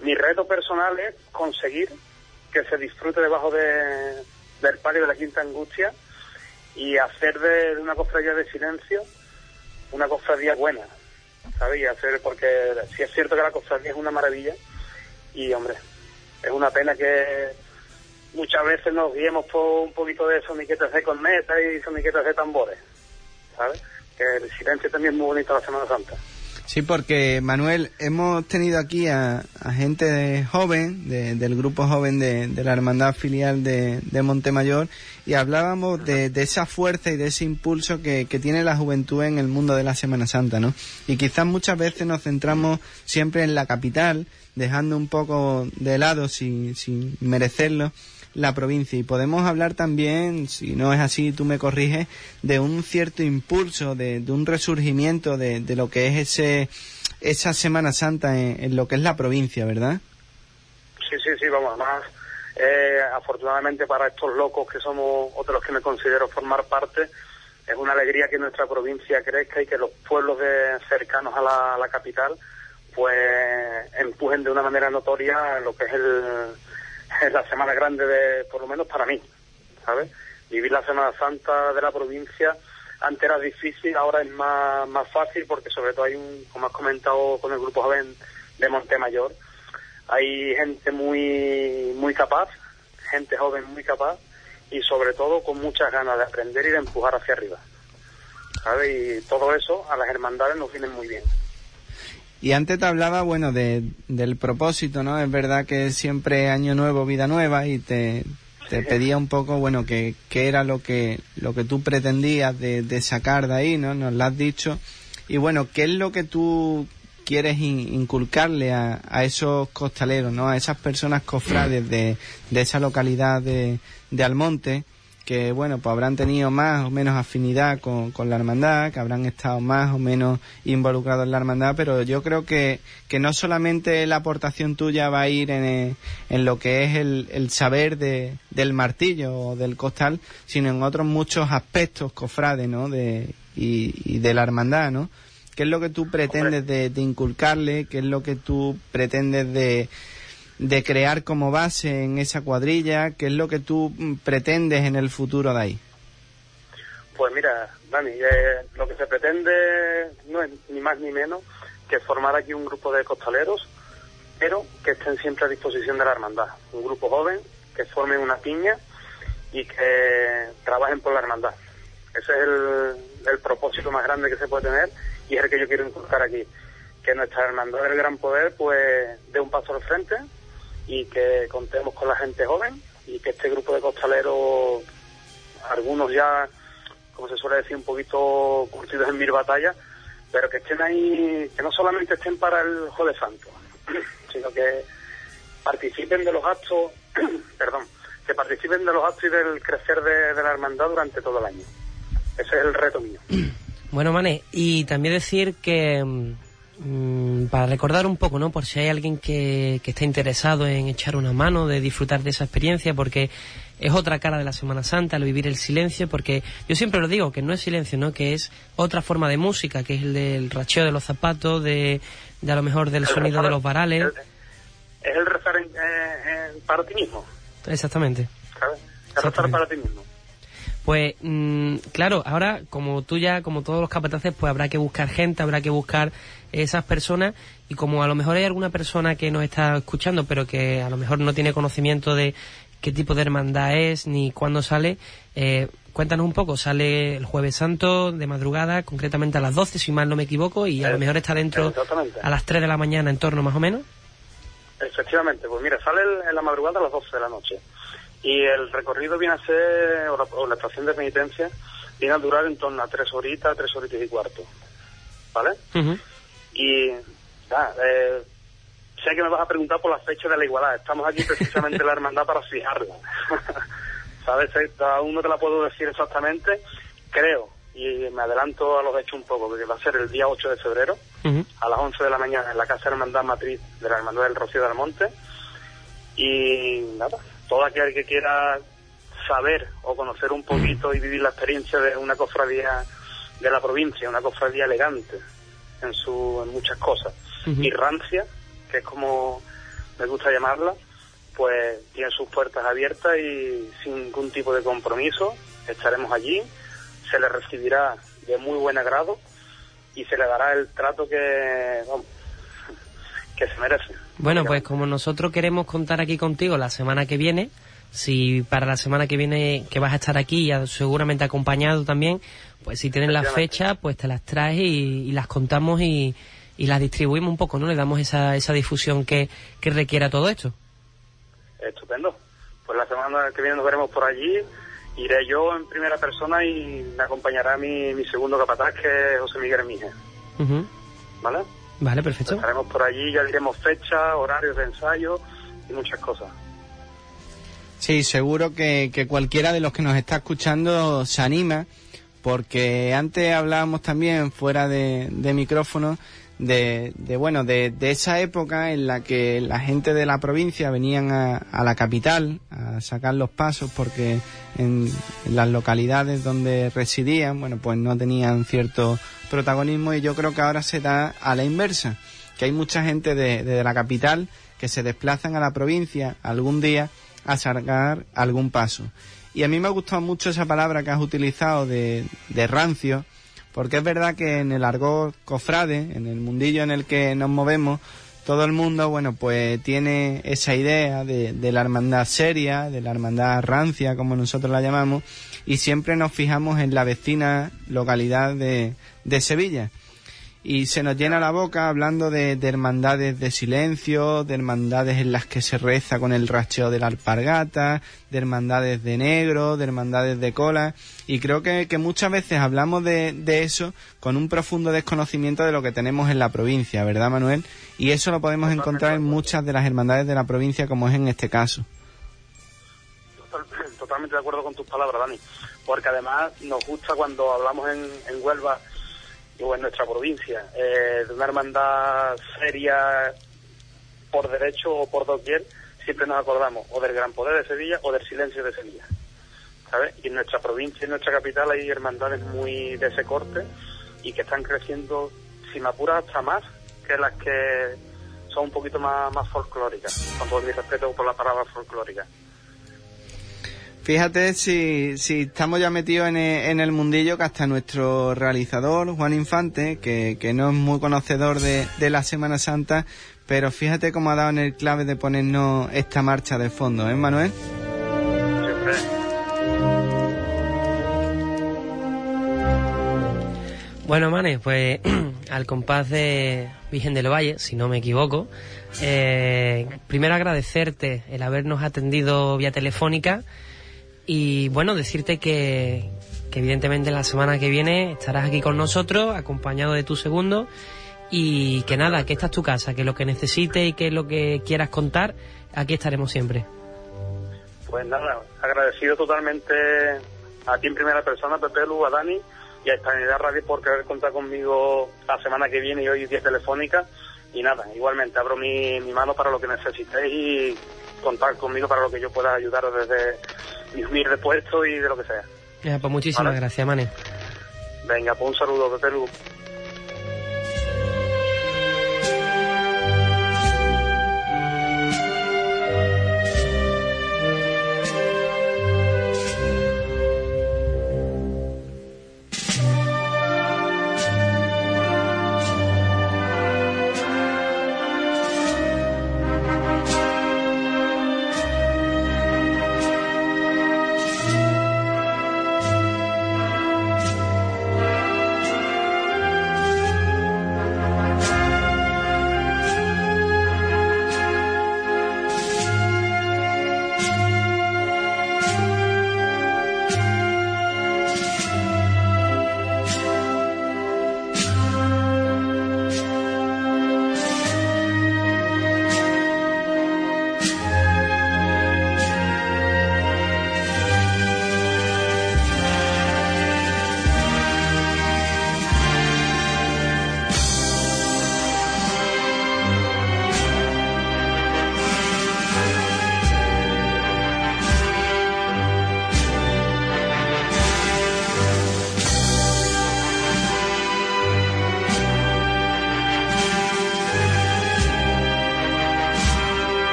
I: Mi reto personal es conseguir que se disfrute debajo de, del palio de la Quinta Angustia y hacer de, de una cofradía de silencio una cofradía buena, ¿sabes? Y hacer, porque sí es cierto que la cofradía es una maravilla y, hombre, es una pena que muchas veces nos guiemos por un poquito de soniquetas de cornetas y soniquetas de tambores, ¿sabes? Que el silencio también es muy bonito la Semana Santa.
D: Sí, porque Manuel, hemos tenido aquí a, gente joven, del grupo joven de, la Hermandad Filial de, Montemayor, y hablábamos de, esa fuerza y de ese impulso que, tiene la juventud en el mundo de la Semana Santa, ¿no? Y quizás muchas veces nos centramos siempre en la capital, dejando un poco de lado, sin, sin merecerlo, la provincia. Y podemos hablar también, si no es así, tú me corriges, de un cierto impulso, de, un resurgimiento de, de, lo que es ese esa Semana Santa en, lo que es la provincia, ¿verdad?
I: Sí, sí, sí, vamos, más eh, afortunadamente para estos locos que somos otros que me considero formar parte, es una alegría que nuestra provincia crezca y que los pueblos de, cercanos a la capital pues empujen de una manera notoria lo que es el, es la semana grande de, por lo menos para mí, ¿sabes? Vivir la Semana Santa de la provincia antes era difícil, ahora es más, más fácil porque sobre todo hay un, como has comentado con el grupo joven de Montemayor, hay gente muy, muy capaz, gente joven muy capaz y sobre todo con muchas ganas de aprender y de empujar hacia arriba. ¿Sabes? Y todo eso a las hermandades nos viene muy bien.
D: Y antes te hablaba, bueno, de, del propósito, ¿no? Es verdad que siempre año nuevo, vida nueva y te, te pedía un poco, bueno, que, qué era lo que, lo que tú pretendías de, de, sacar de ahí, ¿no? Nos lo has dicho. Y bueno, ¿qué es lo que tú quieres inculcarle a, a esos costaleros, ¿no? A esas personas cofrades de, de esa localidad de, de Almonte que bueno, pues habrán tenido más o menos afinidad con, con, la hermandad, que habrán estado más o menos involucrados en la hermandad, pero yo creo que, que no solamente la aportación tuya va a ir en, en lo que es el, el saber de, del martillo o del costal, sino en otros muchos aspectos, cofrades, ¿no? De, y, y de la hermandad, ¿no? ¿Qué es lo que tú pretendes de, de inculcarle? ¿Qué es lo que tú pretendes de de crear como base en esa cuadrilla? ¿Qué es lo que tú mm, pretendes en el futuro de ahí?
I: Pues mira, Dani, eh, lo que se pretende no es ni más ni menos que formar aquí un grupo de costaleros, pero que estén siempre a disposición de la hermandad. Un grupo joven, que formen una piña y que trabajen por la hermandad. Ese es el, el propósito más grande que se puede tener y es el que yo quiero inculcar aquí. Que nuestra hermandad del gran poder pues dé un paso al frente, y que contemos con la gente joven y que este grupo de costaleros, algunos ya, como se suele decir, un poquito curtidos en mil batallas, pero que estén ahí, que no solamente estén para el Jueves Santo, sino que participen de los actos, perdón, que participen de los actos y del crecer de, de la hermandad durante todo el año. Ese es el reto mío.
B: Bueno, Mané, y también decir que mm, para recordar un poco, ¿no? Por si hay alguien que, que está interesado en echar una mano, de disfrutar de esa experiencia, porque es otra cara de la Semana Santa, el vivir el silencio, porque yo siempre lo digo, que no es silencio, ¿no? Que es otra forma de música, que es el del racheo de los zapatos, de, de a lo mejor del sonido de los varales.
I: Es el rezar para ti mismo.
B: Exactamente.
I: ¿Sabes? El rezar para ti mismo.
B: Pues mm, claro, ahora como tú ya, como todos los capataces, pues habrá que buscar gente, habrá que buscar esas personas. Y como a lo mejor hay alguna persona que nos está escuchando pero que a lo mejor no tiene conocimiento de qué tipo de hermandad es ni cuándo sale, eh, cuéntanos un poco, sale el jueves santo de madrugada, concretamente a las 12 si mal no me equivoco y a lo mejor está dentro a las 3 de la mañana en torno más o menos.
I: Efectivamente, pues mira, sale en la madrugada a las 12 de la noche y el recorrido viene a ser, o la, estación de penitencia, viene a durar en torno a tres horitas, tres horitas y cuarto. ¿Vale? Y, eh, sé que me vas a preguntar por la fecha de la igualdad. Estamos aquí precisamente en la hermandad para fijarla. ¿Sabes? Aún no te la puedo decir exactamente. Creo, y me adelanto a los hechos un poco, porque va a ser el día 8 de febrero, a las 11 de la mañana, en la Casa Hermandad Matriz de la Hermandad del Rocío del Monte. Y nada, todo aquel que quiera saber o conocer un poquito y vivir la experiencia de una cofradía de la provincia, una cofradía elegante en, su, en muchas cosas, y rancia, que es como me gusta llamarla, pues tiene sus puertas abiertas y sin ningún tipo de compromiso estaremos allí, se le recibirá de muy buen agrado y se le dará el trato que, que se merece.
B: Bueno, pues como nosotros queremos contar aquí contigo la semana que viene, si para la semana que viene que vas a estar aquí, y seguramente acompañado también, pues si tienen la fecha, pues te las traes y, las contamos y, y las distribuimos un poco, ¿no? Le damos esa, esa difusión que, que requiera todo esto.
I: Estupendo. Pues la semana que viene nos veremos por allí. Iré yo en primera persona y me acompañará mi, mi segundo capataz, que es José Miguel.
B: Ujú.
I: ¿Vale?
B: Vale, perfecto.
I: Estaremos por allí, ya diremos fecha, horarios de ensayo y muchas cosas.
D: Sí, seguro que, que cualquiera de los que nos está escuchando se anima, porque antes hablábamos también fuera de, de micrófono de, de, bueno de, de esa época en la que la gente de la provincia venían a, a la capital a sacar los pasos porque en, en las localidades donde residían bueno pues no tenían cierto protagonismo y yo creo que ahora se da a la inversa que hay mucha gente de, de la capital que se desplazan a la provincia algún día a sacar algún paso. Y a mí me ha gustado mucho esa palabra que has utilizado de, de rancio, porque es verdad que en el argot cofrade, en el mundillo en el que nos movemos, todo el mundo, bueno, pues tiene esa idea de, la hermandad seria, de la hermandad rancia, como nosotros la llamamos, y siempre nos fijamos en la vecina localidad de Sevilla y se nos llena la boca hablando de, de, hermandades de silencio, de hermandades en las que se reza con el racheo de la alpargata, de hermandades de negro, de hermandades de cola, y creo que, que muchas veces hablamos de, de, eso con un profundo desconocimiento de lo que tenemos en la provincia, ¿verdad Manuel? Y eso lo podemos Totalmente encontrar en muchas de las hermandades de la provincia, como es en este caso.
I: Totalmente de acuerdo con tus palabras, Dani, porque además nos gusta cuando hablamos en, en Huelva o en nuestra provincia, eh, de una hermandad seria por derecho o por doquier, siempre nos acordamos o del gran poder de Sevilla o del silencio de Sevilla. ¿Sabes? Y en nuestra provincia, en nuestra capital, hay hermandades muy de ese corte y que están creciendo, si me apuras, hasta más que las que son un poquito más, más folclóricas, con todo mi respeto por la palabra folclórica.
D: Fíjate si, estamos ya metidos en el, en el, mundillo que hasta nuestro realizador, Juan Infante, que, no es muy conocedor de, de, la Semana Santa, pero fíjate cómo ha dado en el clave de ponernos esta marcha de fondo, ¿eh, Manuel?
B: Bueno, Manes, pues al compás de Virgen del Valle, si no me equivoco, eh, primero agradecerte el habernos atendido vía telefónica y bueno, decirte que, evidentemente la semana que viene estarás aquí con nosotros, acompañado de tu segundo, y que nada, que esta es tu casa, que lo que necesites y que lo que quieras contar, aquí estaremos siempre.
I: Pues nada, agradecido totalmente a ti en primera persona, Pepe Lu, a Dani y a Hispanidad Radio por querer contar conmigo la semana que viene y hoy día telefónica. Y nada, igualmente abro mi, mi mano para lo que necesitéis y contar conmigo para lo que yo pueda ayudaros desde mi humilde puesto y de lo que sea.
B: Ya, pues muchísimas ¿Vale? gracias, Mane.
I: Venga, pues un saludo, Pepe Lu.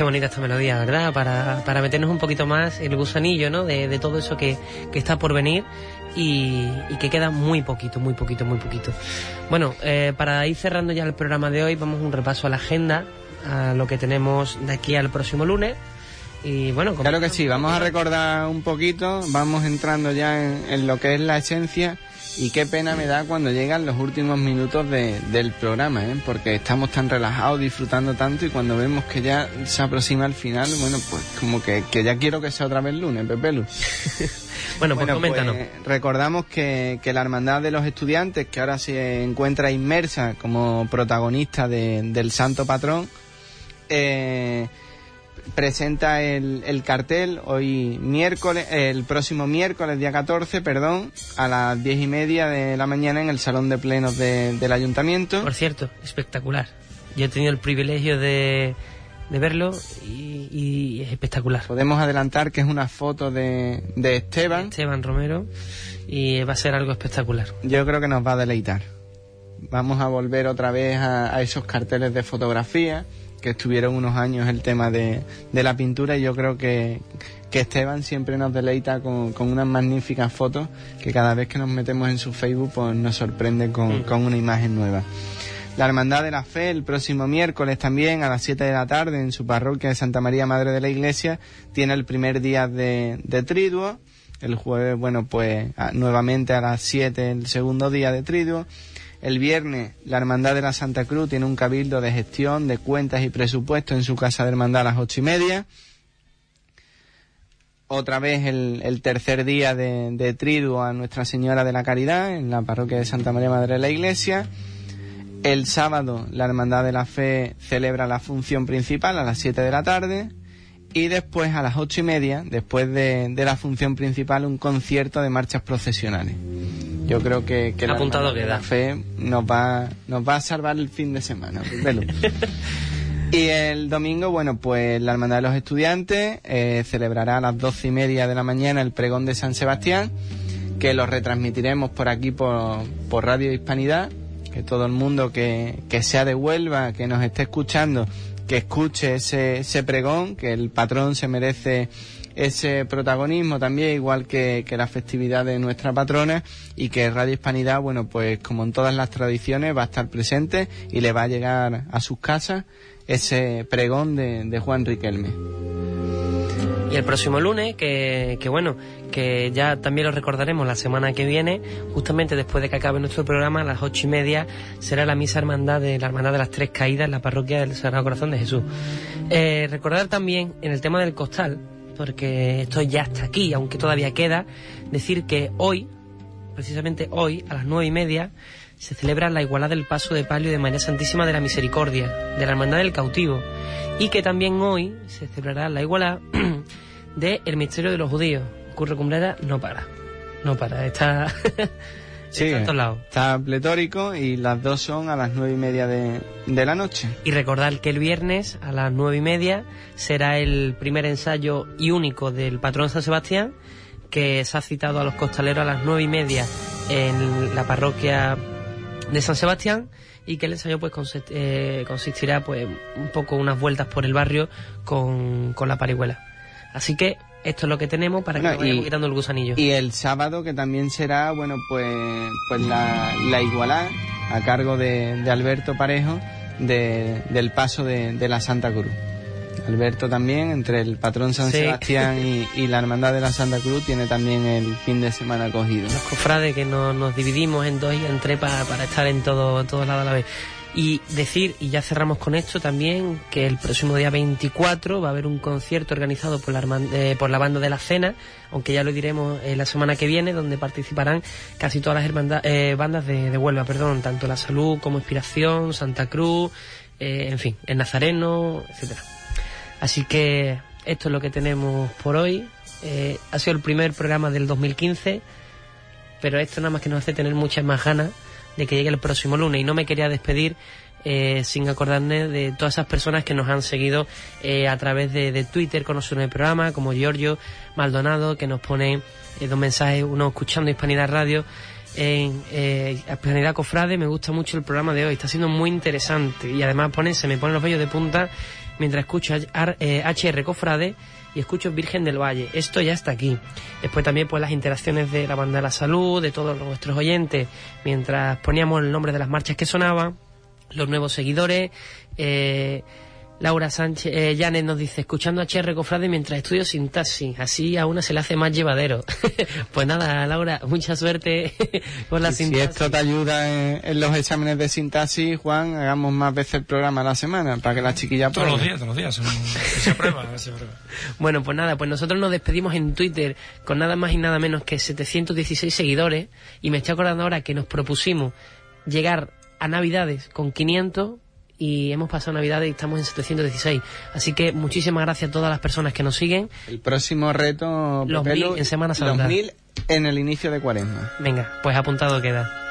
B: Qué bonita esta melodía, ¿verdad? Para, para meternos un poquito más el gusanillo, ¿no? De, de todo eso que, que está por venir y, que queda muy poquito, muy poquito, muy poquito. Bueno, eh, para ir cerrando ya el programa de hoy, vamos un repaso a la agenda, a lo que tenemos de aquí al próximo lunes. Y bueno,
D: Claro que sí, vamos a recordar un poquito, vamos entrando ya en, en lo que es la esencia y qué pena me da cuando llegan los últimos minutos de- del programa, ¿eh? porque estamos tan relajados, disfrutando tanto y cuando vemos que ya se aproxima el final, bueno, pues como que, que ya quiero que sea otra vez lunes, Pepelu.
B: Bueno, pues coméntanos.
D: recordamos que, que la Hermandad de los Estudiantes, que ahora se encuentra inmersa como protagonista de- del Santo Patrón, eh, presenta el, el cartel hoy miércoles, el próximo miércoles, día 14, perdón, a las diez y media de la mañana en el Salón de Plenos de- del Ayuntamiento.
B: Por cierto, espectacular. Yo he tenido el privilegio de, de verlo y, y es espectacular.
D: Podemos adelantar que es una foto de, de Esteban.
B: Esteban Romero y va a ser algo espectacular.
D: Yo creo que nos va a deleitar. Vamos a volver otra vez a, a esos carteles de fotografía que estuvieron unos años el tema de, de la pintura y yo creo que, que Esteban siempre nos deleita con, con unas magníficas fotos que cada vez que nos metemos en su Facebook pues nos sorprende con, con una imagen nueva. La Hermandad de la Fe el próximo miércoles también a las 7 de la tarde en su parroquia de Santa María Madre de la Iglesia tiene el primer día de, de Triduo. El jueves, bueno, pues a- nuevamente a las 7 el segundo día de Triduo. El viernes la Hermandad de la Santa Cruz tiene un cabildo de gestión de cuentas y presupuesto en su casa de hermandad a las ocho y media. Otra vez el, tercer día de, de Triduo a Nuestra Señora de la Caridad en la parroquia de Santa María Madre de la Iglesia. El sábado la Hermandad de la Fe celebra la función principal a las 7 de la tarde y después a las ocho y media, después de, de la función principal, un concierto de marchas procesionales. Yo creo que, que la
B: Apuntado queda.
D: la Fe nos va, nos va a salvar el fin de semana. Y el domingo, bueno, pues la Hermandad de los Estudiantes eh, celebrará a las doce y media de la mañana el pregón de San Sebastián, que lo retransmitiremos por aquí por, por Radio Hispanidad, que todo el mundo que, que sea de Huelva, que nos esté escuchando, que escuche ese, ese pregón, que el patrón se merece ese protagonismo también, igual que, que la festividad de nuestra patrona, y que Radio Hispanidad, bueno, pues como en todas las tradiciones, va a estar presente y le va a llegar a sus casas ese pregón de, de Juan Riquelme.
B: Y el próximo lunes, que, que bueno, que ya también lo recordaremos la semana que viene, justamente después de que acabe nuestro programa, a las ocho y media, será la misa hermandad de la Hermandad de las Tres Caídas en la parroquia del Sagrado Corazón de Jesús. Eh, recordar también en el tema del costal, porque esto ya está aquí, aunque todavía queda, decir que hoy, precisamente hoy, a las nueve y media, se celebra la igualada del paso de palio de María Santísima de la Misericordia, de la Hermandad del Cautivo, y que también hoy se celebrará la igualada de El Misterio de los Judíos. Curro Cumbrera no para, no para, está,
D: Sí,
B: está en todos lados.
D: está pletórico y las dos son a las nueve y media de, de la noche.
B: Y recordar que el viernes a las nueve y media será el primer ensayo y único del patrón San Sebastián, que se ha citado a los costaleros a las nueve y media en la parroquia de San Sebastián y que el ensayo pues eh, consistirá pues un poco unas vueltas por el barrio con, con la parihuela. Así que esto es lo que tenemos para que
D: Bueno,
B: nos vayamos
D: y-
B: quitando el gusanillo.
D: Y el sábado que también será, bueno, pues, pues la, la igualdad a cargo de, de Alberto Parejo de- del paso de, de la Santa Cruz. Alberto también, entre el patrón San
B: Sí.
D: Sebastián y, y la Hermandad de la Santa Cruz, tiene también el fin de semana cogido.
B: los cofrades que no- nos dividimos en dos y en tres para, para estar en todo, todos lados a la vez. Y decir, y ya cerramos con esto también, que el próximo día 24 va a haber un concierto organizado por la, eh, por la banda de la cena, aunque ya lo diremos eh, la semana que viene, donde participarán casi todas las hermanda- eh, bandas de, de Huelva, perdón, tanto La Salud como Inspiración, Santa Cruz, eh, en fin, el Nazareno, etcétera. Así que esto es lo que tenemos por hoy. Eh, ha sido el primer programa del 2015, pero esto nada más que nos hace tener muchas más ganas de que llegue el próximo lunes. Y no me quería despedir eh, sin acordarme de todas esas personas que nos han seguido eh, a través de, de Twitter conociendo el programa, como Giorgio Maldonado, que nos pone eh, dos mensajes, uno escuchando Hispanidad Radio en Hispanidad Cofrade. Me gusta mucho el programa de hoy, está siendo muy interesante y además pone, se me ponen los vellos de punta mientras escucho HR eh, Cofrade y escucho Virgen del Valle. Esto ya está aquí. Después también pues las interacciones de la banda de la salud, de todos nuestros oyentes, mientras poníamos el nombre de las marchas que sonaban, los nuevos seguidores, eh, Laura Sánchez, eh, Janet nos dice, escuchando a HR Cofrade mientras estudio sintaxis, así a una se le hace más llevadero. pues nada, Laura, mucha suerte con la sintaxis.
D: Si esto te ayuda en, los exámenes de sintaxis, Juan, hagamos más veces el programa a la semana para que la chiquilla
C: Todos los días, todos los días, se prueba, se prueba.
B: Bueno, pues nada, pues nosotros nos despedimos en Twitter con nada más y nada menos que 716 seguidores y me estoy acordando ahora que nos propusimos llegar a Navidades con 500 y hemos pasado Navidad y estamos en 716. Así que muchísimas gracias a todas las personas que nos siguen.
D: El próximo reto,
B: los mil en Semana Santa.
D: Los mil en el inicio de cuaresma.
B: Venga, pues apuntado queda.